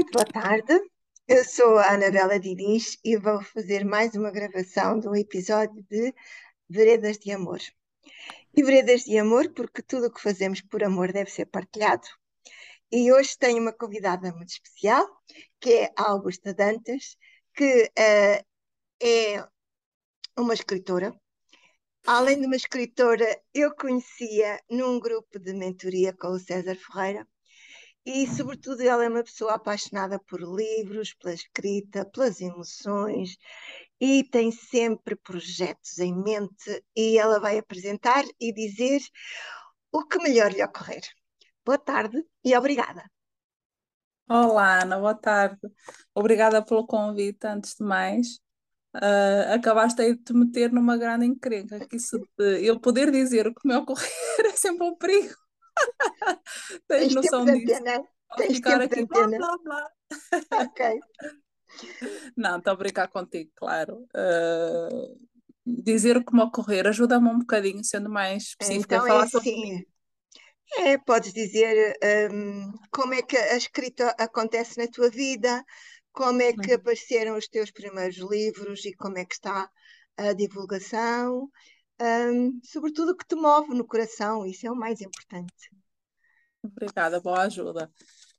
Muito boa tarde. Eu sou a Anabela Diniz e vou fazer mais uma gravação um episódio de Veredas de Amor. E Veredas de Amor, porque tudo o que fazemos por amor deve ser partilhado. E hoje tenho uma convidada muito especial, que é a Augusta Dantas, que uh, é uma escritora. Além de uma escritora, eu conhecia num grupo de mentoria com o César Ferreira, e, sobretudo, ela é uma pessoa apaixonada por livros, pela escrita, pelas emoções e tem sempre projetos em mente. E ela vai apresentar e dizer o que melhor lhe ocorrer. Boa tarde e obrigada. Olá, Ana, boa tarde. Obrigada pelo convite, antes de mais. Uh, acabaste aí de te meter numa grande encrenca, que isso de eu poder dizer o que me ocorrer é sempre um perigo. Tens, noção disso? Antena. Tens ficar aqui, blá, blá, blá. Ok. Não, estou a brincar contigo, claro. Uh, dizer o que me ocorrer ajuda-me um bocadinho, sendo mais específica, então, a falar é sobre assim. É, podes dizer um, como é que a escrita acontece na tua vida, como é que uhum. apareceram os teus primeiros livros e como é que está a divulgação, um, sobretudo o que te move no coração, isso é o mais importante. Obrigada, boa ajuda.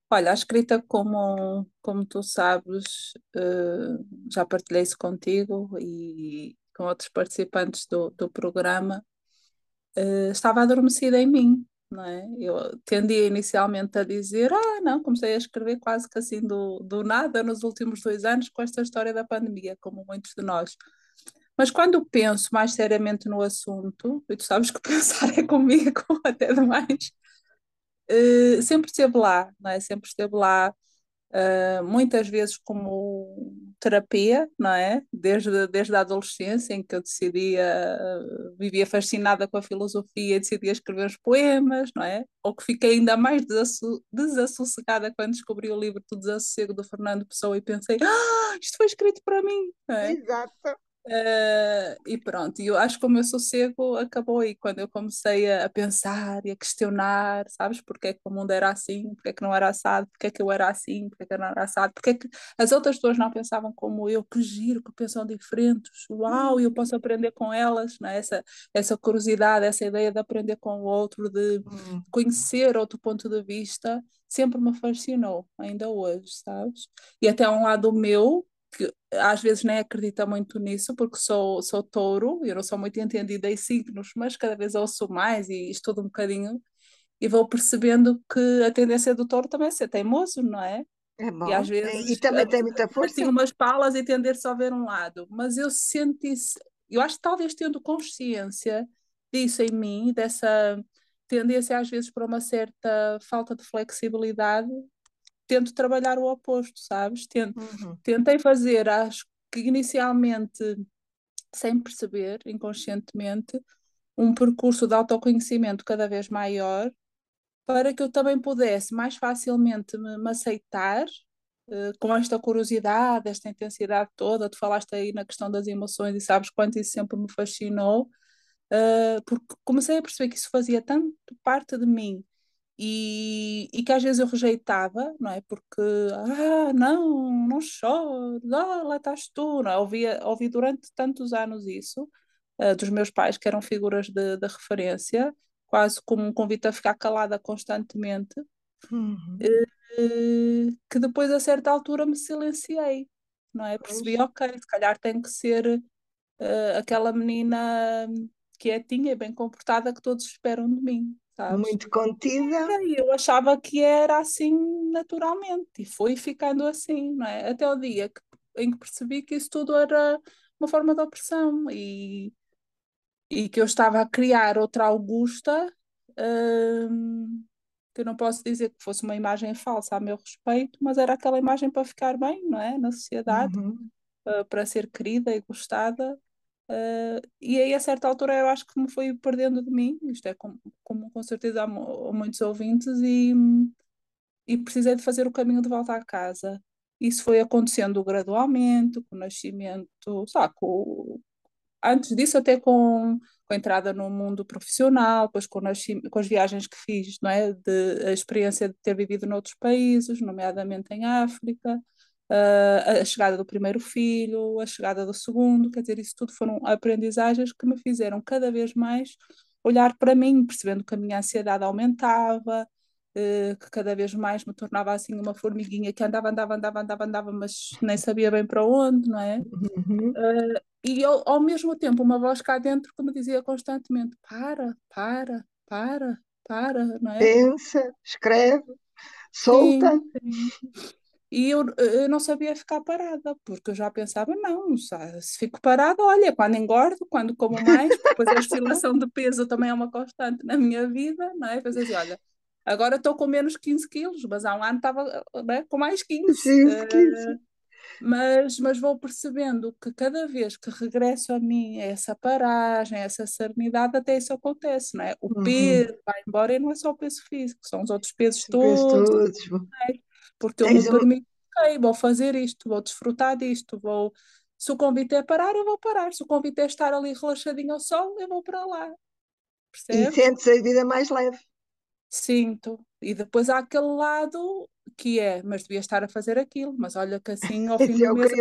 Olha, a escrita, como, como tu sabes, uh, já partilhei isso contigo e com outros participantes do, do programa, uh, estava adormecida em mim, não é? Eu tendia inicialmente a dizer, ah, não, comecei a escrever quase que assim do, do nada nos últimos dois anos com esta história da pandemia, como muitos de nós. Mas quando penso mais seriamente no assunto, e tu sabes que pensar é comigo até demais, uh, sempre esteve lá, não é? Sempre esteve lá, uh, muitas vezes como terapia, não é? Desde, desde a adolescência, em que eu decidia, uh, vivia fascinada com a filosofia e decidia escrever os poemas, não é? Ou que fiquei ainda mais desasso desassossegada quando descobri o livro do Desassossego do Fernando Pessoa e pensei, ah, isto foi escrito para mim, não é? Exato. Uh, e pronto, eu acho que o meu sossego acabou aí quando eu comecei a, a, pensar e a questionar, sabes, porque é que o mundo era assim, porque é que não era assado, porque é que eu era assim, porque é que eu não era assado, porque é que as outras pessoas não pensavam como eu, que giro, que pensam diferentes, uau, eu posso aprender com elas, né? essa, essa curiosidade, essa ideia de aprender com o outro, de hum. conhecer outro ponto de vista, sempre me fascinou, ainda hoje, sabes? E até um lado meu que às vezes nem acredita muito nisso, porque sou, sou touro, eu não sou muito entendida em signos, mas cada vez ouço mais e estudo um bocadinho e vou percebendo que a tendência do touro também é ser teimoso, não é? É bom. E às vezes e também tem muita força. Tem umas palas e tender só a ver um lado, mas eu sinto isso, eu acho que talvez tendo consciência disso em mim, dessa tendência às vezes para uma certa falta de flexibilidade, tento trabalhar o oposto, sabes? Tento, uhum. Tentei fazer, acho que inicialmente, sem perceber, inconscientemente, um percurso de autoconhecimento cada vez maior para que eu também pudesse mais facilmente me, me aceitar uh, com esta curiosidade, esta intensidade toda. Tu falaste aí na questão das emoções e sabes quanto isso sempre me fascinou, uh, porque comecei a perceber que isso fazia tanto parte de mim e, e que às vezes eu rejeitava, não é? Porque, ah, não, não choro, ah, lá estás tu, não é? Ouvi, ouvi durante tantos anos isso, uh, dos meus pais, que eram figuras de, de referência, quase como um convite a ficar calada constantemente, uhum. uh, que depois a certa altura me silenciei, não é? Percebi, ok, se calhar tem que ser uh, aquela menina quietinha e bem comportada que todos esperam de mim sabes? Muito contida. E eu achava que era assim naturalmente e foi ficando assim, não é? Até o dia que, em que percebi que isso tudo era uma forma de opressão e, e que eu estava a criar outra Augusta. Hum, que eu não posso dizer que fosse uma imagem falsa a meu respeito, mas era aquela imagem para ficar bem, não é? Na sociedade, uhum. uh, para ser querida e gostada. Uh, e aí, a certa altura, eu acho que me foi perdendo de mim, isto é como, como com certeza há, muitos ouvintes, e, e precisei de fazer o caminho de volta à casa. Isso foi acontecendo gradualmente, com o nascimento, sabe, com, antes disso, até com, com a entrada no mundo profissional, depois com, as, com as viagens que fiz, não é? De, a experiência de ter vivido noutros países, nomeadamente em África, uh, a chegada do primeiro filho, a chegada do segundo, quer dizer, isso tudo foram aprendizagens que me fizeram cada vez mais olhar para mim, percebendo que a minha ansiedade aumentava, uh, que cada vez mais me tornava assim uma formiguinha que andava, andava, andava, andava, andava, mas nem sabia bem para onde, não é? Uhum. Uh, e ao, ao mesmo tempo uma voz cá dentro que me dizia constantemente: para, para, para, para, não é? Pensa, escreve, solta. Sim, sim. E eu, eu não sabia ficar parada, porque eu já pensava, não, se fico parada, olha, quando engordo, quando como mais, depois a oscilação de peso também é uma constante na minha vida, não é? Pensei assim, olha, agora estou com menos 15 quilos, mas há um ano estava né, com mais 15. Sim, 15. Uh, mas, mas vou percebendo que cada vez que regresso a mim, a essa paragem, a essa serenidade, até isso acontece, não é? O uhum. peso vai embora e não é só o peso físico, são os outros pesos todos. todos. É? Porque eu me permito, ok, vou fazer isto, vou desfrutar disto, vou. Se o convite é parar, eu vou parar. Se o convite é estar ali relaxadinho ao sol, eu vou para lá. Percebes? E sentes a vida mais leve. Sinto. E depois há aquele lado que é, mas devia estar a fazer aquilo, mas olha que assim ao fim do é mês.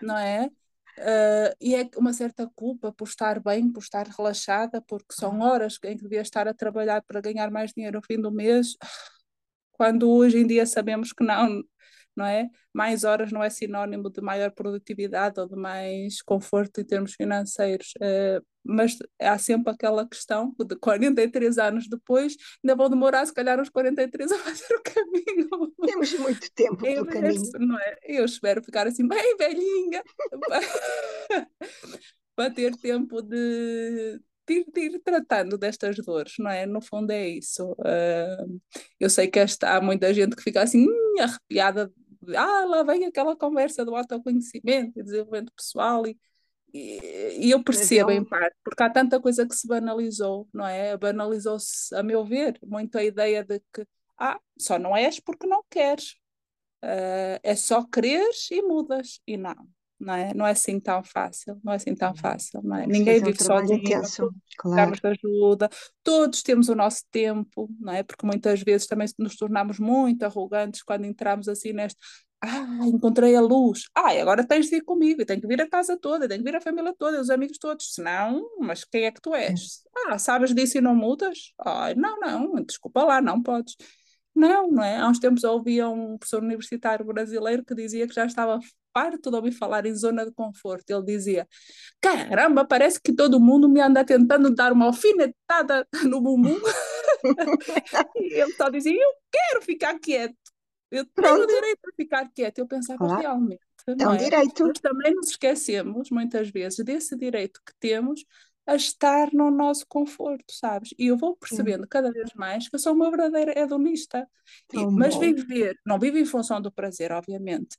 Não é? Uh, e é uma certa culpa por estar bem, por estar relaxada, porque são horas em que devia estar a trabalhar para ganhar mais dinheiro ao fim do mês quando hoje em dia sabemos que não, não é? Mais horas não é sinónimo de maior produtividade ou de mais conforto em termos financeiros, uh, mas há sempre aquela questão de 43 anos depois, ainda vou demorar se calhar uns 43 a fazer o caminho. Temos muito tempo pelo eu, caminho. Não é? Eu espero ficar assim bem velhinha para ter tempo de, de ir, de ir, tratando destas dores, não é? No fundo é isso. Uh, eu sei que esta, há muita gente que fica assim hum, arrepiada, de, ah, lá vem aquela conversa do autoconhecimento e desenvolvimento pessoal e, e, e eu percebo em parte, porque há tanta coisa que se banalizou, não é? Banalizou-se, a meu ver, muito a ideia de que ah, só não és porque não queres. Uh, é só quereres e mudas. E não, não é? Não é assim tão fácil, não é assim tão fácil, não é? Ninguém vive um sozinho, intenso, claro. de ajuda, todos temos o nosso tempo, não é? Porque muitas vezes também nos tornamos muito arrogantes quando entramos assim neste, ah, encontrei a luz, ah, agora tens de ir comigo, tenho que vir a casa toda, tenho que vir a família toda, os amigos todos, senão, mas quem é que tu és? Ah, sabes disso e não mudas? Ah, não, não, desculpa lá, não podes. Não, não é? Há uns tempos eu ouvia um professor universitário brasileiro que dizia que já estava farto de ouvir falar em zona de conforto. Ele dizia: Caramba, parece que todo mundo me anda tentando dar uma alfinetada no bumbum. e ele só dizia: Eu quero ficar quieto. Eu Pronto. tenho o direito de ficar quieto. Eu pensava claro. realmente. É um é? direito. Mas também nos esquecemos, muitas vezes, desse direito que temos a estar no nosso conforto, sabes? E eu vou percebendo Sim. cada vez mais que eu sou uma verdadeira hedonista. E, mas viver, não vivo em função do prazer, obviamente,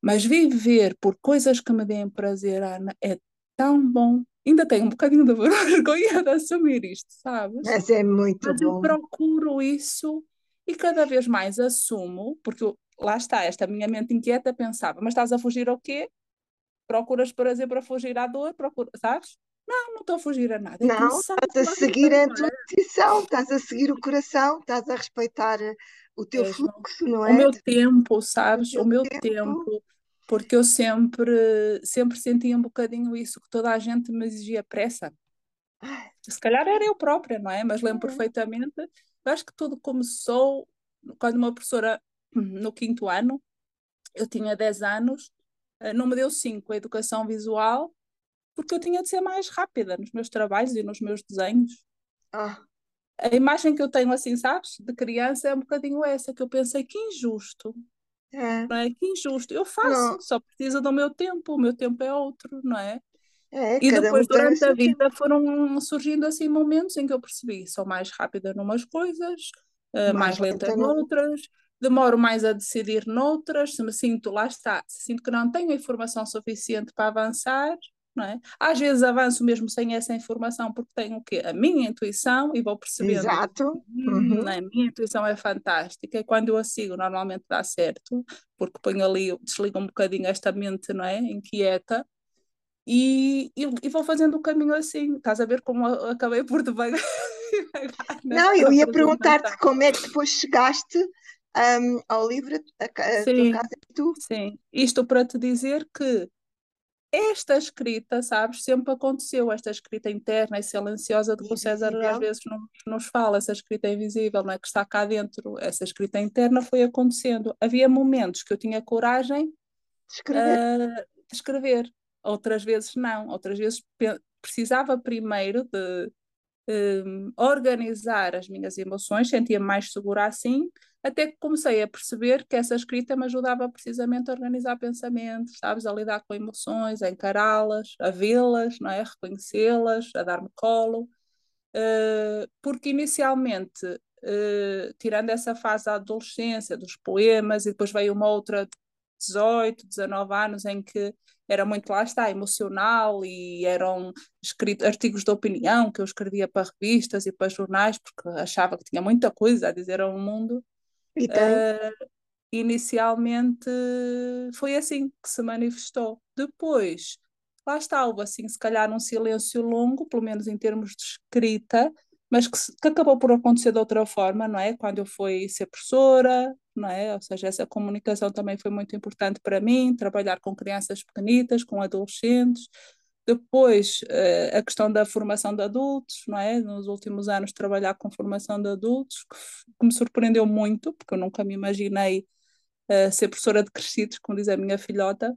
mas viver por coisas que me deem prazer, Ana, é tão bom. Ainda tenho um bocadinho de vergonha de assumir isto, sabes? Mas é muito mas bom. eu procuro isso e cada vez mais assumo, porque eu, lá está, esta minha mente inquieta pensava, mas estás a fugir ao quê? Procuras prazer para fugir à dor, procura, sabes? Não, não estou a fugir a nada. É não, estás a seguir a tua intuição, estás a seguir o coração, estás a respeitar o teu é, fluxo, não é? O meu tempo, sabes? O, o meu tempo. tempo. Porque eu sempre, sempre sentia um bocadinho isso, que toda a gente me exigia pressa. Se calhar era eu própria, não é? Mas lembro uhum. perfeitamente. Eu acho que tudo começou quando uma professora, no quinto ano, eu tinha 10 anos, eh, não me deu 5 a educação visual porque eu tinha de ser mais rápida nos meus trabalhos e nos meus desenhos. Ah. A imagem que eu tenho, assim, sabes, de criança é um bocadinho essa, que eu pensei que injusto. É. Não é? Que injusto. Eu faço, não. só precisa do meu tempo, o meu tempo é outro, não é? É, e depois, um durante a vida, tempo. foram surgindo assim momentos em que eu percebi, sou mais rápida numas coisas, uh, mais, mais lenta noutras, demoro mais a decidir noutras, se me sinto, lá está, se sinto que não tenho informação suficiente para avançar, não é? Às vezes avanço mesmo sem essa informação, porque tenho o quê? A minha intuição e vou percebendo. Exato. Hum, uhum. A minha intuição é fantástica e quando eu a sigo normalmente dá certo, porque ponho ali, desligo um bocadinho esta mente, não é? Inquieta. e, e, e, vou fazendo o caminho assim. Estás a ver como acabei por devagar. Não, eu ia perguntar-te como é que depois chegaste um, ao livro a, a sim, tua casa tu. Sim, isto para te dizer que esta escrita, sabes, sempre aconteceu, esta escrita interna e silenciosa de que o César às vezes nos, nos fala, essa escrita invisível, não é? que está cá dentro, essa escrita interna foi acontecendo. Havia momentos que eu tinha coragem de escrever. Uh, de escrever, outras vezes não, outras vezes precisava primeiro de um, organizar as minhas emoções, sentia mais segura assim, até que comecei a perceber que essa escrita me ajudava precisamente a organizar pensamentos, sabes, a lidar com emoções, a encará-las, a vê-las, não é? reconhecê-las, a dar-me colo, uh, porque inicialmente, uh, tirando essa fase da adolescência, dos poemas, e depois veio uma outra 18, 19 anos em que era muito, lá está, emocional e eram escritos artigos de opinião que eu escrevia para revistas e para jornais porque achava que tinha muita coisa a dizer ao mundo. E tem. Uh, inicialmente foi assim que se manifestou. Depois, lá está, houve assim, se calhar um silêncio longo, pelo menos em termos de escrita, mas que, que, acabou por acontecer de outra forma, não é? Quando eu fui ser professora, não é? Ou seja, essa comunicação também foi muito importante para mim, trabalhar com crianças pequenitas, com adolescentes. Depois, uh, a questão da formação de adultos, não é? Nos últimos anos, trabalhar com formação de adultos, que, me surpreendeu muito, porque eu nunca me imaginei uh, ser professora de crescidos, como diz a minha filhota.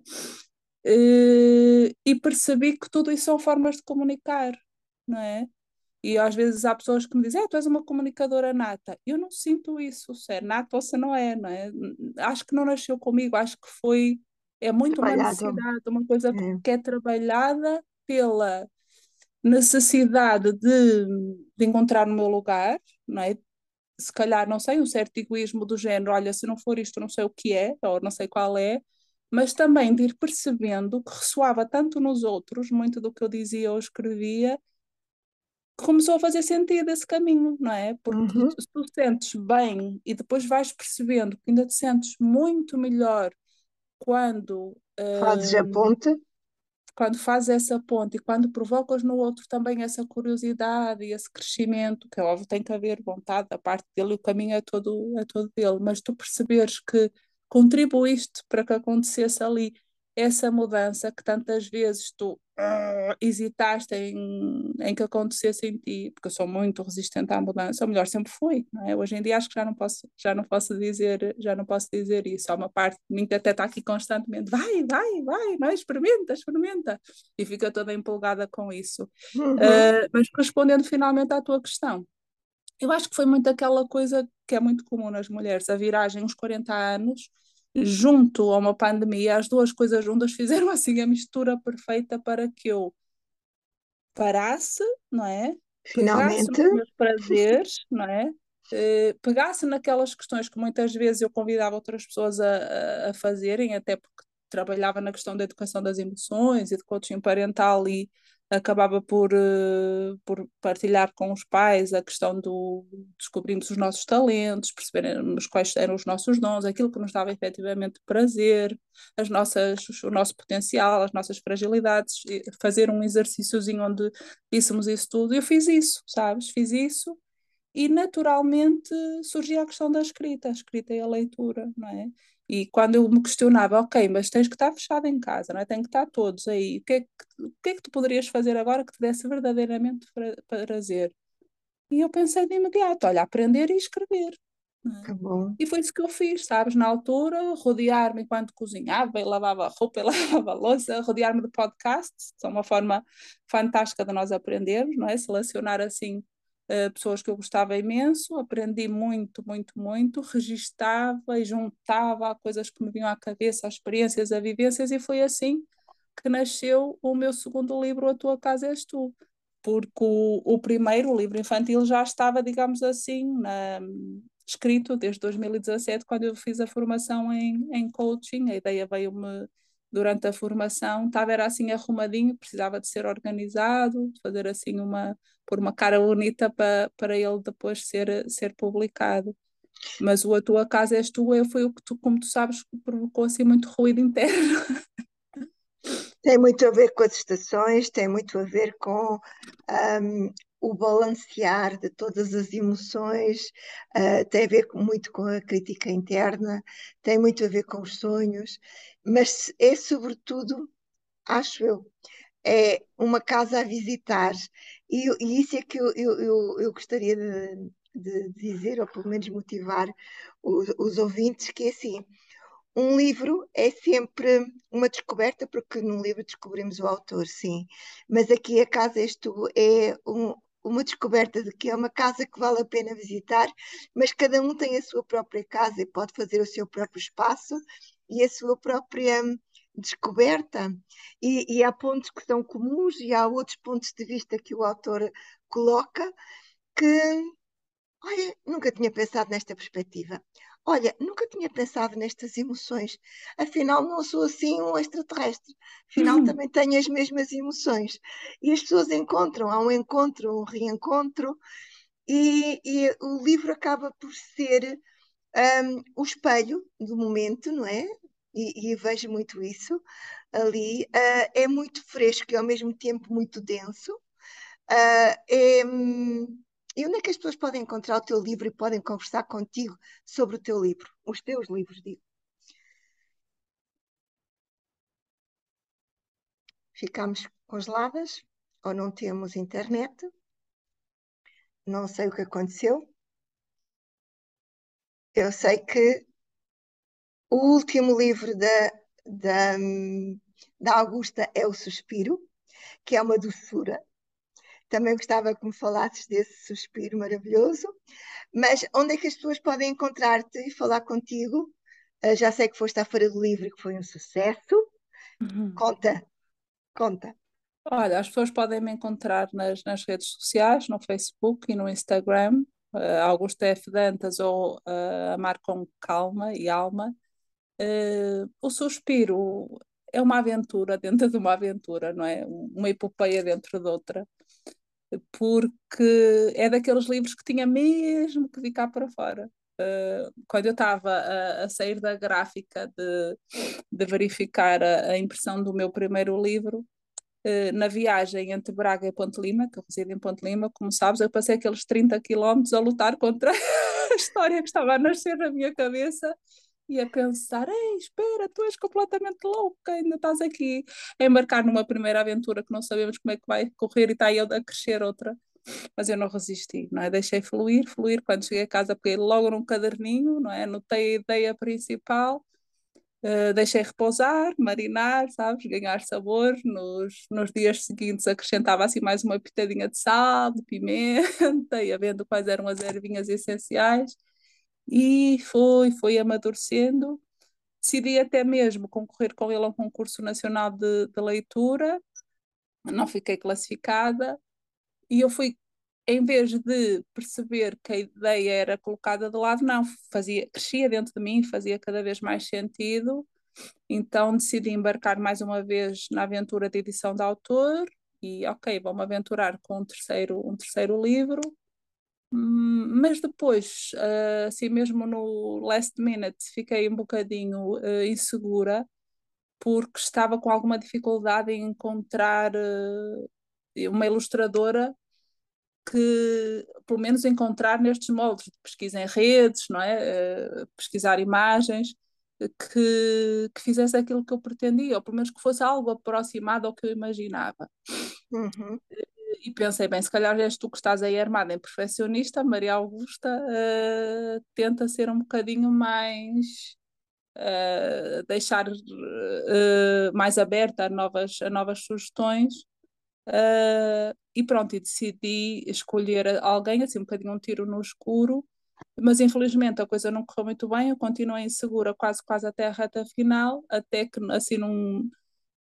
Uh, e percebi que tudo isso são formas de comunicar, não é? E às vezes há pessoas que me dizem, ah, tu és uma comunicadora nata. Eu não sinto isso, se é nata ou se não é, não é? Acho que não nasceu comigo, acho que foi, é muito uma necessidade, uma coisa é. que é trabalhada pela necessidade de, de encontrar o meu lugar, não é? Se calhar, não sei, um certo egoísmo do género, olha, se não for isto, não sei o que é, ou não sei qual é, mas também de ir percebendo que ressoava tanto nos outros, muito do que eu dizia ou escrevia, começou a fazer sentido esse caminho, não é? Porque uhum. tu, tu sentes bem e depois vais percebendo que ainda te sentes muito melhor quando fazes a hum, ponte. Quando fazes essa ponte e quando provocas no outro também essa curiosidade e esse crescimento, que é óbvio tem que haver vontade da parte dele, o caminho é todo, é todo dele, mas tu perceberes que contribuíste para que acontecesse ali essa mudança que tantas vezes tu uh, hesitaste em, em que acontecesse em ti, porque eu sou muito resistente à mudança, ou melhor, sempre fui, é? Hoje em dia acho que já não posso, já não posso dizer, já não posso dizer isso. Há uma parte de mim que até está aqui constantemente, vai, vai, vai, não experimenta, experimenta, e fica toda empolgada com isso. Uhum. Uh, mas respondendo finalmente à tua questão, eu acho que foi muito aquela coisa que é muito comum nas mulheres, a viragem uns 40 anos, junto a uma pandemia, as duas coisas juntas fizeram assim a mistura perfeita para que eu parasse, não é? Finalmente. Pegasse nos meus prazeres, não é? Uh, pegasse naquelas questões que muitas vezes eu convidava outras pessoas a, a, fazerem, até porque trabalhava na questão da educação das emoções e de coaching parental e acabava por, uh, por partilhar com os pais a questão do descobrirmos os nossos talentos, percebermos quais eram os nossos dons, aquilo que nos dava efetivamente prazer, as nossas, o nosso potencial, as nossas fragilidades, fazer um exercíciozinho onde víssemos isso tudo. Eu fiz isso, sabes? Fiz isso e naturalmente surgia a questão da escrita, a escrita e a leitura, não é? E quando eu me questionava, ok, mas tens que estar fechado em casa, não é? Tem que estar todos aí. O que, é que, o que é que tu poderias fazer agora que te desse verdadeiramente prazer? E eu pensei de imediato, olha, aprender e escrever. É? E foi isso que eu fiz, sabes? Na altura, rodear-me enquanto cozinhava e lavava roupa e lavava louça, rodear-me de podcasts, são uma forma fantástica de nós aprendermos, não é? Selecionar assim uh, pessoas que eu gostava imenso, aprendi muito, muito, muito, registava e juntava coisas que me vinham à cabeça, as experiências, as vivências, e foi assim que nasceu o meu segundo livro, A Tua Casa És Tu. Porque o, o primeiro, o livro infantil, já estava, digamos assim, na, escrito desde 2017, quando eu fiz a formação em, em coaching. A ideia veio-me durante a formação, estava era assim arrumadinho, precisava de ser organizado, fazer assim uma, por uma cara bonita para, para ele depois ser, ser publicado. Mas o A Tua Casa És Tu foi o que tu, como tu sabes, provocou assim muito ruído interno. Tem muito a ver com as estações, tem muito a ver com um, o balancear de todas as emoções, uh, tem a ver com, muito com a crítica interna, tem muito a ver com os sonhos, mas é sobretudo, acho eu, é uma casa a visitar. E, e isso é que eu, eu, eu, eu gostaria de, de, dizer, ou pelo menos motivar os, os ouvintes, que é assim um livro é sempre uma descoberta, porque num livro descobrimos o autor, sim. Mas aqui a Casa És Tu é um, uma descoberta de que é uma casa que vale a pena visitar, mas cada um tem a sua própria casa e pode fazer o seu próprio espaço e a sua própria descoberta. E, e há pontos que são comuns e há outros pontos de vista que o autor coloca que, olha, nunca tinha pensado nesta perspectiva. Olha, nunca tinha pensado nestas emoções. Afinal, não sou assim um extraterrestre. Afinal, uhum. também tenho as mesmas emoções. E as pessoas encontram, há um encontro, um reencontro, e, e o livro acaba por ser um, o espelho do momento, não é? E, e vejo muito isso ali. Uh, é muito fresco e ao mesmo tempo muito denso. Uh, é, hum, e onde é que as pessoas podem encontrar o teu livro e podem conversar contigo sobre o teu livro? Os teus livros, digo. Ficamos congeladas ou não temos internet? Não sei o que aconteceu. Eu sei que o último livro da, da, da Augusta é O Suspiro, que é uma doçura, também gostava que me falasses desse suspiro maravilhoso. Mas onde é que as pessoas podem encontrar-te e falar contigo? Uh, já sei que foste à Feira do Livro, que foi um sucesso. Uhum. Conta, conta. Olha, as pessoas podem me encontrar nas, nas redes sociais, no Facebook e no Instagram, uh, Augusto F. Dantas ou uh, Amar com Calma e Alma. Uh, o Suspiro é uma aventura dentro de uma aventura, não é? Uma epopeia dentro de outra porque é daqueles livros que tinha mesmo que ficar para fora. Uh, quando eu estava a, a, sair da gráfica de, de verificar a, a, impressão do meu primeiro livro, uh, na viagem entre Braga e Ponte Lima, que eu resido em Ponte Lima, como sabes, eu passei aqueles 30 quilómetros a lutar contra a história que estava a nascer na minha cabeça e a pensar: Ei, espera, tu és completamente louca, ainda estás aqui a embarcar numa primeira aventura que não sabemos como é que vai correr e está aí a crescer outra. Mas eu não resisti, não é? Deixei fluir, fluir. Quando cheguei a casa, peguei logo num caderninho, não é? Anotei a ideia principal, uh, deixei repousar, marinar, sabes? Ganhar sabor. Nos, nos dias seguintes acrescentava assim mais uma pitadinha de sal, de pimenta, ia vendo quais eram as ervinhas essenciais e foi, foi amadurecendo. Decidi até mesmo concorrer com ele a um concurso nacional de, de leitura, não fiquei classificada, e eu fui, em vez de perceber que a ideia era colocada de lado, não, fazia, crescia dentro de mim, fazia cada vez mais sentido, então decidi embarcar mais uma vez na aventura de edição de autor, e ok, vamos aventurar com um terceiro, um terceiro livro, mas depois, uh, assim mesmo no last minute, fiquei um bocadinho uh, insegura porque estava com alguma dificuldade em encontrar uh, uma ilustradora que, pelo menos, encontrar nestes moldes de pesquisa em redes, não é? pesquisar imagens, que, que fizesse aquilo que eu pretendia, ou pelo menos que fosse algo aproximado ao que eu imaginava. Uhum e pensei, bem, se calhar és tu que estás aí armada em perfeccionista, Maria Augusta uh, tenta ser um bocadinho mais. Uh, deixar uh, mais aberta a novas, a novas sugestões. e pronto, e decidi escolher alguém, assim, um bocadinho um tiro no escuro, mas infelizmente a coisa não correu muito bem, eu continuei insegura quase, quase até a reta final, até que assim num,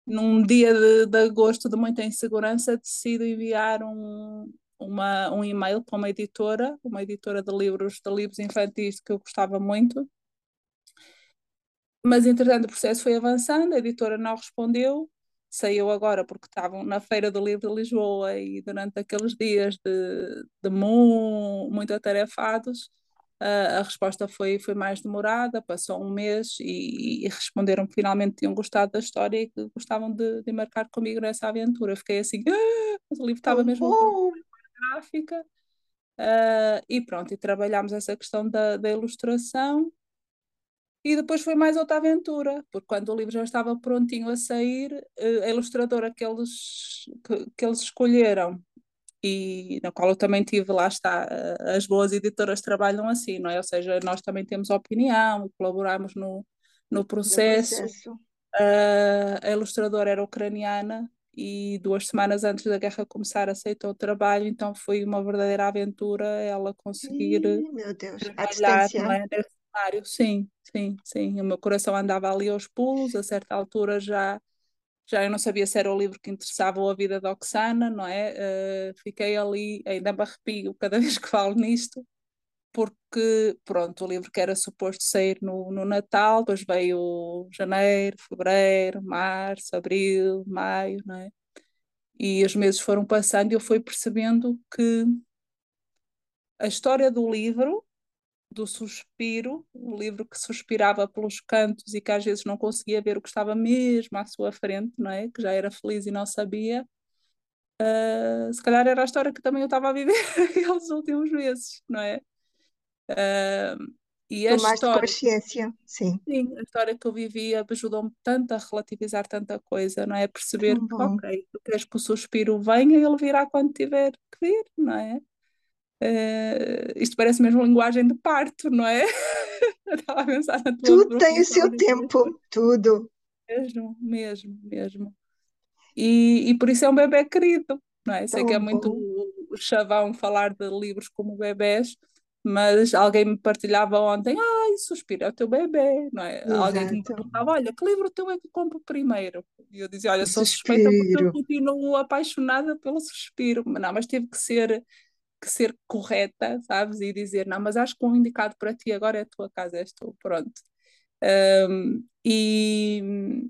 num dia de, de agosto de muita insegurança, decido enviar um, uma, um e-mail para uma editora, uma editora de livros, de livros infantis que eu gostava muito. Mas, entretanto, o processo foi avançando, a editora não respondeu, saiu agora porque estavam na Feira do Livro de Lisboa e durante aqueles dias de, de mu, muito atarefados, a resposta foi, foi mais demorada, passou um mês e, e responderam que finalmente tinham gostado da história e que gostavam de, de marcar comigo nessa aventura. fiquei assim, ah! o livro estava mesmo bom. gráfica. Uh, e pronto, e trabalhámos essa questão da, da ilustração. E depois foi mais outra aventura, porque quando o livro já estava prontinho a sair, uh, a ilustradora que eles, que, que eles escolheram e na qual eu também tive, lá está, eh, as boas editoras trabalham assim, não é? Ou seja, nós também temos opinião colaboramos no, no processo. No processo. Uh, a ilustradora era ucraniana e duas semanas antes da guerra começar aceitou o trabalho, então foi uma verdadeira aventura ela conseguir Ih, meu Deus, trabalhar é, nesse cenário. Sim, sim, sim. O meu coração andava ali aos pulos, a certa altura já já eu não sabia se era o livro que interessava ou a vida da Oxana, não é? Uh, fiquei ali, ainda me arrepio cada vez que falo nisto, porque, pronto, o livro que era suposto sair no, no Natal, depois veio janeiro, fevereiro, março, abril, maio, não é? E os meses foram passando e eu fui percebendo que a história do livro do suspiro, um livro que suspirava pelos cantos e que às vezes não conseguia ver o que estava mesmo à sua frente, não é? Que já era feliz e não sabia. Uh, se calhar era a história que também eu estava a viver aqueles últimos meses, não é? Uh, e a Tomaste história, consciência, sim. Sim, a história que eu vivia ajudou-me tanto a relativizar tanta coisa, não é? Perceber que, ok, tu queres que o suspiro venha e ele virá quando tiver que vir, não é? Uh, isto parece mesmo linguagem de parto, não é? Estava a pensar na tua Tudo tem o seu tempo, tudo. Mesmo, mesmo, mesmo. E, e por isso é um bebê querido, não é? Sei que é muito o chavão falar de livros como bebés, mas alguém me partilhava ontem, ai, suspiro, é o teu bebê, não é? Exato. Alguém me perguntava, olha, que livro teu é que compro primeiro? E eu dizia, olha, sou suspeita porque eu continuo apaixonada pelo suspiro, não, mas teve que ser que ser correta, sabes? E dizer, não, mas acho que o um indicado para ti agora é a tua casa, és tu, pronto. Um, e,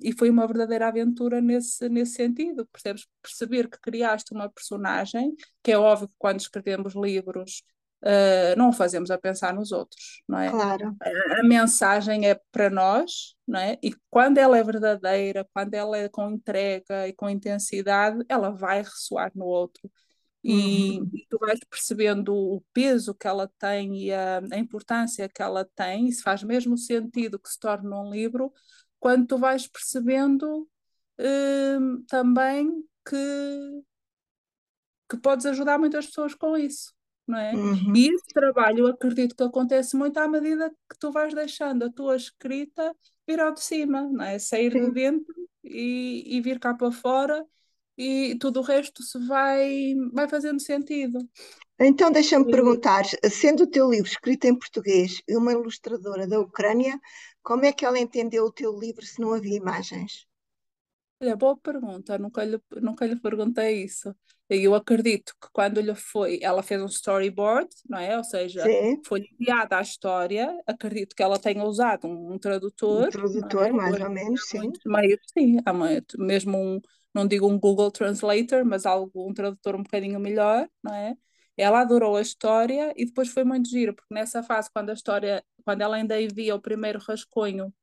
e foi uma verdadeira aventura nesse, nesse sentido, percebes? Perceber que criaste uma personagem, que é óbvio que quando escrevemos livros uh, não o fazemos a pensar nos outros, não é? Claro. A, a, mensagem é para nós, não é? E quando ela é verdadeira, quando ela é com entrega e com intensidade, ela vai ressoar no outro e, uhum. tu vais percebendo o peso que ela tem e a, a, importância que ela tem, e se faz mesmo sentido que se torne um livro, quando tu vais percebendo hum, também que, que podes ajudar muitas pessoas com isso. Não é? Uhum. E esse trabalho, eu acredito que acontece muito à medida que tu vais deixando a tua escrita vir ao de cima, não é? sair Sim. de dentro e, e vir cá para fora e tudo o resto se vai, vai fazendo sentido. Então, deixa-me perguntar, sendo o teu livro escrito em português e uma ilustradora da Ucrânia, como é que ela entendeu o teu livro se não havia imagens? Olha, boa pergunta, nunca lhe, nunca lhe perguntei isso. Eu acredito que quando lhe foi, ela fez um storyboard, não é? Ou seja, Sim. foi enviada a história, acredito que ela tenha usado um, um tradutor. Um tradutor, é? mais ou menos, sim. Meio, sim, há mesmo um, não digo um Google Translator, mas algo, um tradutor um bocadinho melhor, não é? Ela adorou a história e depois foi muito giro, porque nessa fase, quando a história, quando ela ainda envia o primeiro rascunho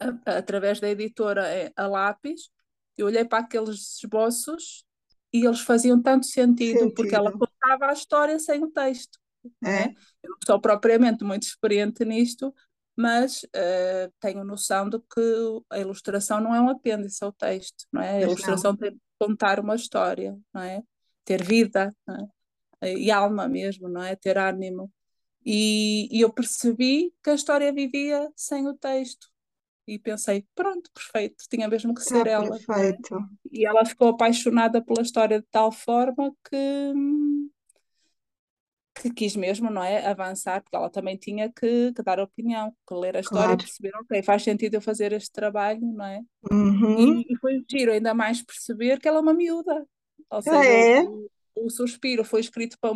a, a, através da editora é, a lápis, eu olhei para aqueles esboços e eles faziam tanto sentido, sentido. porque ela contava a história sem o texto. É. é? Eu não sou propriamente muito experiente nisto, mas uh, tenho noção de que a ilustração não é um apêndice ao texto, não é? A ilustração não. tem de contar uma história, não é? Ter vida, é? e alma mesmo, não é? Ter ânimo. E, e, eu percebi que a história vivia sem o texto. E pensei, pronto, perfeito, tinha mesmo que ser ah, ela. Perfeito. E ela ficou apaixonada pela história de tal forma que hum, que quis mesmo, não é, avançar, porque ela também tinha que, que dar opinião, que ler a história claro. e perceber, ok, faz sentido eu fazer este trabalho, não é? Uhum. E, e, foi giro ainda mais perceber que ela é uma miúda, ou seja, ah, é? o, o, Suspiro foi escrito por,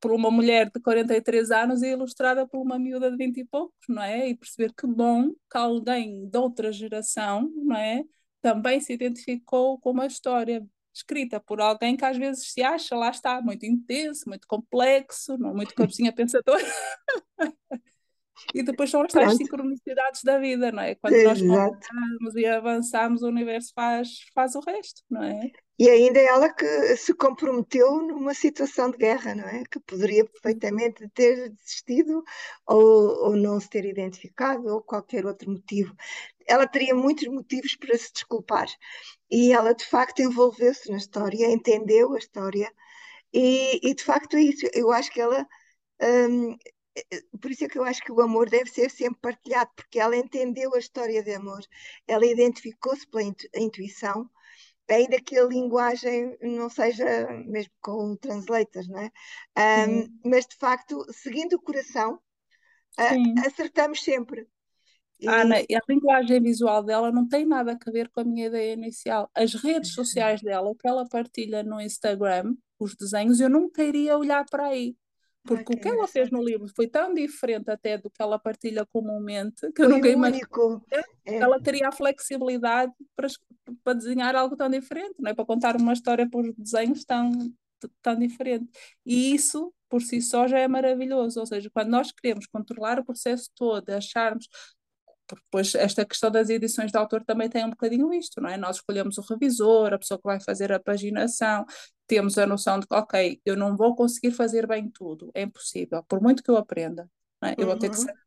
por uma mulher de 43 anos e ilustrada por uma miúda de 20 e poucos, não é? E perceber que bom que alguém de outra geração, não é? Também se identificou com uma história, escrita por alguém que às vezes se acha, lá está, muito intenso, muito complexo, não muito cabecinha pensadora. e depois são as tais sincronicidades da vida, não é? Quando nós conversamos e avançamos, o universo faz, faz o resto, não é? E ainda é ela que se comprometeu numa situação de guerra, não é? Que poderia perfeitamente ter desistido ou, ou não se ter identificado ou qualquer outro motivo. Ela teria muitos motivos para se desculpar. E ela, de facto, envolveu-se na história, entendeu a história. E, e, de facto é isso. Eu acho que ela. Hum, por isso é que eu acho que o amor deve ser sempre partilhado, porque ela entendeu a história de amor, ela identificou-se pela intuição ainda que a linguagem não seja mesmo com translators, não é? Um, mas de facto, seguindo o coração, acertamos sempre. E... Ana, a linguagem visual dela não tem nada a ver com a minha ideia inicial. As redes sociais dela, o que ela partilha no Instagram, os desenhos, eu nunca iria olhar para aí. Porque o que ela fez no livro foi tão diferente até do que ela partilha comumente que eu nunca imaginei é. ela teria a flexibilidade para, para desenhar algo tão diferente, não é? para contar uma história por desenhos tão, tão diferente. E isso, por si só, já é maravilhoso. Ou seja, quando nós queremos controlar o processo todo, acharmos porque depois esta questão das edições de autor também tem um bocadinho isto, não é? Nós escolhemos o revisor, a pessoa que vai fazer a paginação, temos a noção de que, ok, eu não vou conseguir fazer bem tudo, é impossível, por muito que eu aprenda, é? eu vou ter que uhum. saber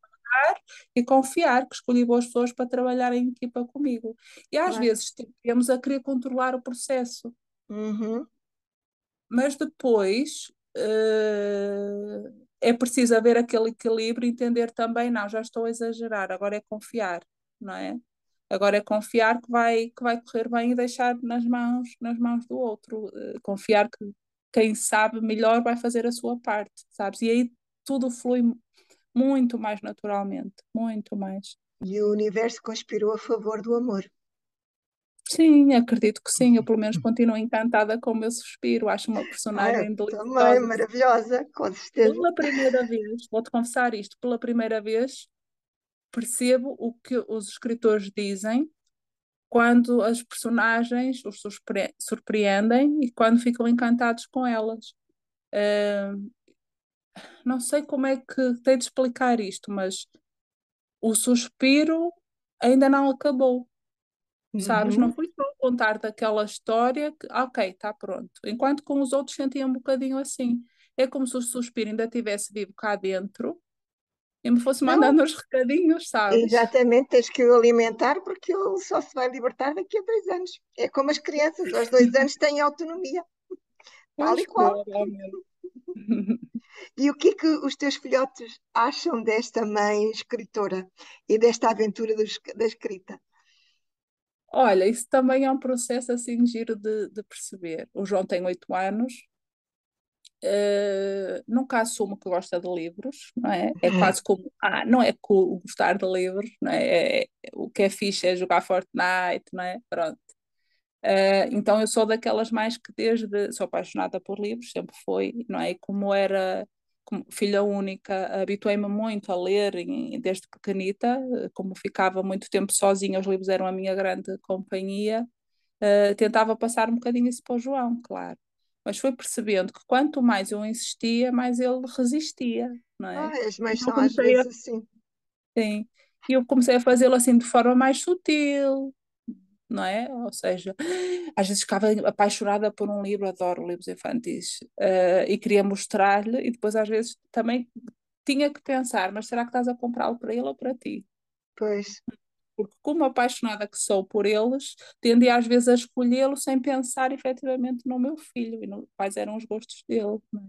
e confiar que escolhi boas pessoas para trabalhar em equipa comigo. E às claro. vezes temos a querer controlar o processo. Uhum. Mas depois uh, é preciso haver aquele equilíbrio e entender também, não, já estou a exagerar, agora é confiar, não é? Agora é confiar que vai, que vai correr bem e deixar nas mãos, nas mãos do outro. Uh, confiar que quem sabe melhor vai fazer a sua parte, sabes? E aí tudo flui muito mais naturalmente, muito mais. E o universo conspirou a favor do amor. Sim, acredito que sim. Eu, pelo menos, continuo encantada com o meu suspiro. Acho uma personagem ah, Também, maravilhosa, com certeza. Pela primeira vez, vou-te confessar isto, pela primeira vez percebo o que os escritores dizem quando as personagens os surpreendem e quando ficam encantados com elas. Uh, não sei como é que tenho de explicar isto, mas o suspiro ainda não acabou. Sabes? Não uhum. fui só contar daquela história que, ok, está pronto. Enquanto com os outros sentiam um bocadinho assim. É como se o suspiro ainda tivesse vivo cá dentro e me fosse mandando os recadinhos, sabes? Exatamente, tens que o alimentar porque ele só se vai libertar daqui a dois anos. É como as crianças, aos dois anos têm autonomia. Tal e qual. E o que é que os teus filhotes acham desta mãe escritora e desta aventura da escrita? Olha, isso também é um processo assim giro de, de perceber. O João tem oito anos, uh, nunca assumo que gosta de livros, não é? É uhum. quase como, ah, não é cool gostar de livros, não é? é, é o que é fixe é jogar Fortnite, não é? Pronto. Uh, então eu sou daquelas mais que desde, sou apaixonada por livros, sempre foi, não é? E como era como filha única, habituei-me muito a ler desde pequenita, como ficava muito tempo sozinha, os livros eram a minha grande companhia, uh, tentava passar um bocadinho isso para o João, claro. Mas fui percebendo que quanto mais eu insistia, mais ele resistia, não é? Ah, as mães são às vezes a... assim. Sim. E eu comecei a fazê-lo assim de forma mais sutil, não é? Ou seja, às vezes ficava apaixonada por um livro, adoro livros infantis, uh, e queria mostrar-lhe, e depois às vezes também tinha que pensar, mas será que estás a comprá-lo para ele ou para ti? Pois. Porque como apaixonada que sou por eles, tendia às vezes a escolhê-lo sem pensar efetivamente no meu filho e no, quais eram os gostos dele. É?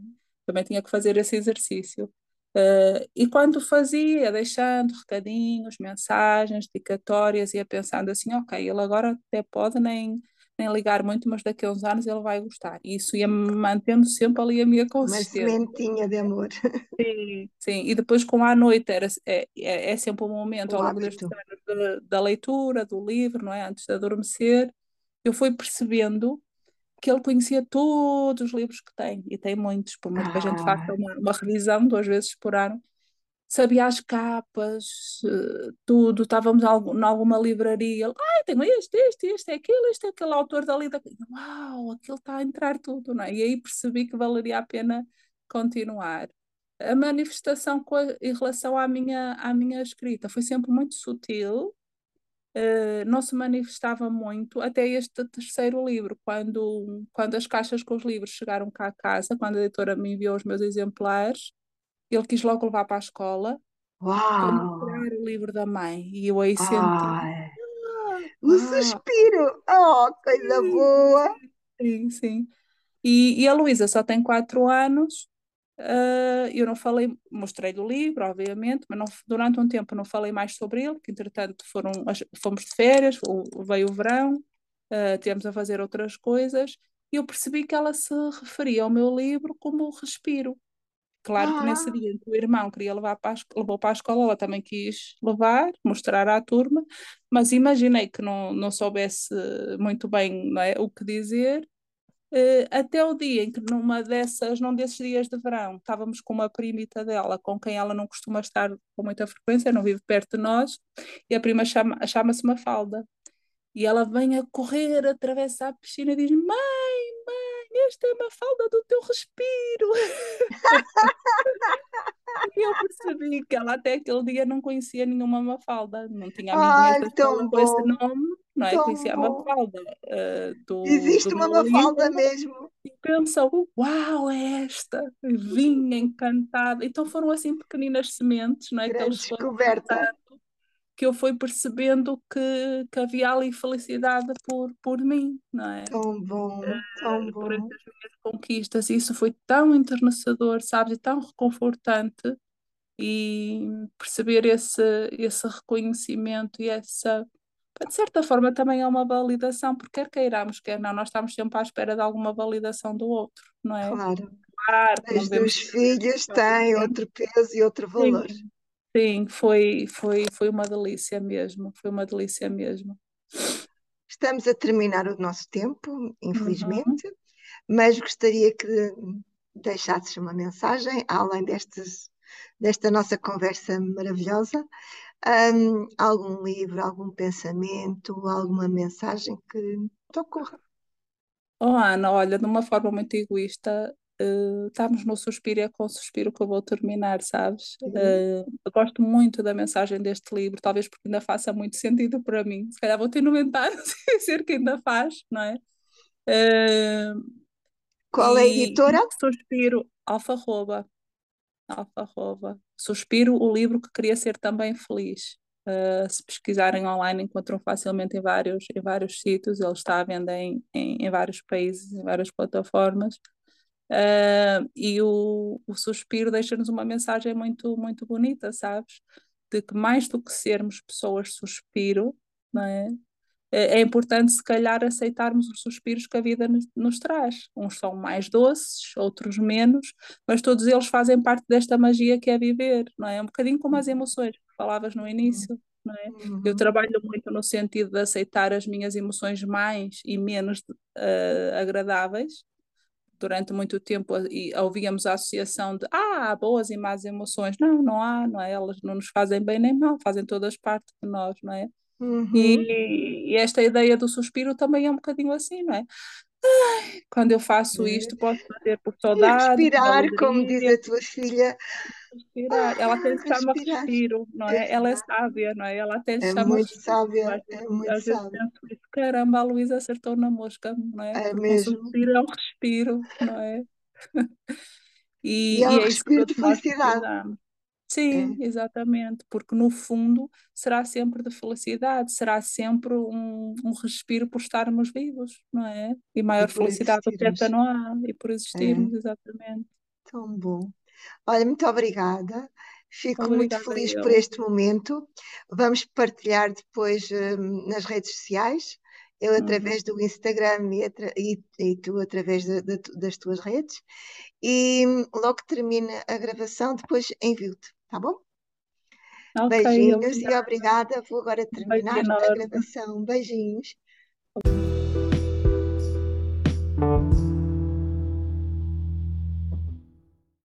Também tinha que fazer esse exercício. Uh, e quando fazia, deixando recadinhos, mensagens, dedicatórias, ia pensando assim, ok, ele agora até pode nem, nem ligar muito, mas daqui a uns anos ele vai gostar. E isso ia mantendo sempre ali a minha consistência. Uma sementinha de amor. Sim, sim. E depois com a noite, era, é, é, é sempre um momento ao longo destes anos da leitura, do livro, não é? Antes de adormecer, eu fui percebendo que ele conhecia todos os livros que tem, e tem muitos, por muito ah. que a gente faça ah. uma, uma revisão duas vezes por ano, sabia as capas, uh, tudo, estávamos em alguma livraria, ai, tenho este, este, este, é aquele, este é aquele autor dali, daqui. uau, aquilo está a entrar tudo, não é? E aí percebi que valeria a pena continuar. A manifestação a, em relação à minha, à minha escrita foi sempre muito sutil, uh, não se manifestava muito até este terceiro livro, quando, quando as caixas com os livros chegaram cá a casa, quando a editora me enviou os meus exemplares, ele quis logo levar para a escola tirar o livro da mãe. E eu aí senti. Ah, o suspiro! Oh, coisa boa! Sim, sim. E, e a Luísa só tem quatro anos. Uh, eu não falei, mostrei-lhe o livro, obviamente, mas não, durante um tempo não falei mais sobre ele, que entretanto foram, fomos de férias, veio o verão, uh, a fazer outras coisas, e eu percebi que ela se referia ao meu livro como respiro. Claro que nesse ah. dia o irmão queria levar para a, levou para a escola, ela também quis levar, mostrar à turma, mas imaginei que não, não soubesse muito bem não é, o que dizer. Uh, até o dia em que numa dessas, num desses dias de verão, estávamos com uma primita dela, com quem ela não costuma estar com muita frequência, não vive perto de nós, e a prima chama, chama-se Mafalda. E ela vem a correr, atravessa a piscina e diz: mãe, esta é uma falda do teu respiro. e eu percebi que ela até aquele dia não conhecia nenhuma Mafalda, não tinha da escola com esse nome, não é? Conhecia bom. a Mafalda. Uh, do, Existe do uma Mafalda mesmo. E pensou, uau, é esta! Vinha encantada. Então foram assim pequeninas sementes, não é? Grande que eles descoberta que eu fui percebendo que, que havia ali felicidade por, por mim, não é? Tão bom, tão bom. Por essas minhas conquistas, e isso foi tão enternecedor, sabes, e tão reconfortante, e perceber esse, esse reconhecimento e essa, de certa forma, também é uma validação, porque quer queiramos, quer não, nós estamos sempre à espera de alguma validação do outro, não é? Claro. Claro, Os teus filhos têm outro peso e outro valor. Sim. Sim, foi, foi, foi uma delícia mesmo, foi uma delícia mesmo. Estamos a terminar o nosso tempo, infelizmente, uhum. mas gostaria que deixasses uma mensagem, além destes, desta nossa conversa maravilhosa, um, algum livro, algum pensamento, alguma mensagem que te ocorra. Oh, Ana, olha, de uma forma muito egoísta, uh, estamos no suspiro e é com o suspiro que eu vou terminar, sabes? Uh, eu gosto muito da mensagem deste livro, talvez porque ainda faça muito sentido para mim. Se calhar vou ter 90 anos e ser que ainda faz, não é? Uh, Qual é a editora? Suspiro, Alfarroba. Alfarroba. Suspiro, o livro que queria ser também feliz. Uh, se pesquisarem online encontram facilmente em vários, em vários sítios, ele está à venda em, em, em vários países, em várias plataformas. Uh, e o, o suspiro deixa-nos uma mensagem muito, muito bonita, sabes? De que mais do que sermos pessoas suspiro, não é? É, é importante, se calhar, aceitarmos os suspiros que a vida nos, nos traz. Uns são mais doces, outros menos, mas todos eles fazem parte desta magia que é viver, não é? É um bocadinho como as uhum. emoções que falavas no início. Não é? Uhum. Eu trabalho muito no sentido de aceitar as minhas emoções mais e menos uh, agradáveis, durante muito tempo e ouvíamos a associação de ah, boas e más emoções. Não, não há, não é? Elas não nos fazem bem nem mal, fazem todas parte de nós, não é? Uhum. E, e, esta ideia do suspiro também é um bocadinho assim, não é? Ai, quando eu faço é. isto, posso fazer por saudade. respirar, como diz a tua filha. Respirar. Ela até se chama respiro, não é? Ela é sábia, não é? Ela até se é chama muito sábia, é muito às sábia. Vezes penso, caramba, a Luísa acertou na mosca, não é? É Porque mesmo. Suspiro é um respiro, não é? e, e é um e é respiro de felicidade. Sim, é. exatamente, porque no fundo será sempre de felicidade, será sempre um, um respiro por estarmos vivos, não é? E maior e felicidade que não há, e por existirmos, é. exatamente. Tão bom. Olha, muito obrigada. Fico obrigada muito feliz por este momento. Vamos partilhar depois um, nas redes sociais, eu uhum. através do Instagram e, e, e tu através de, de, das tuas redes. E hum, logo que termine a gravação, depois envio-te tá bom? Okay, Beijinhos obrigada. e obrigada. Vou agora terminar a gravação. Beijinhos.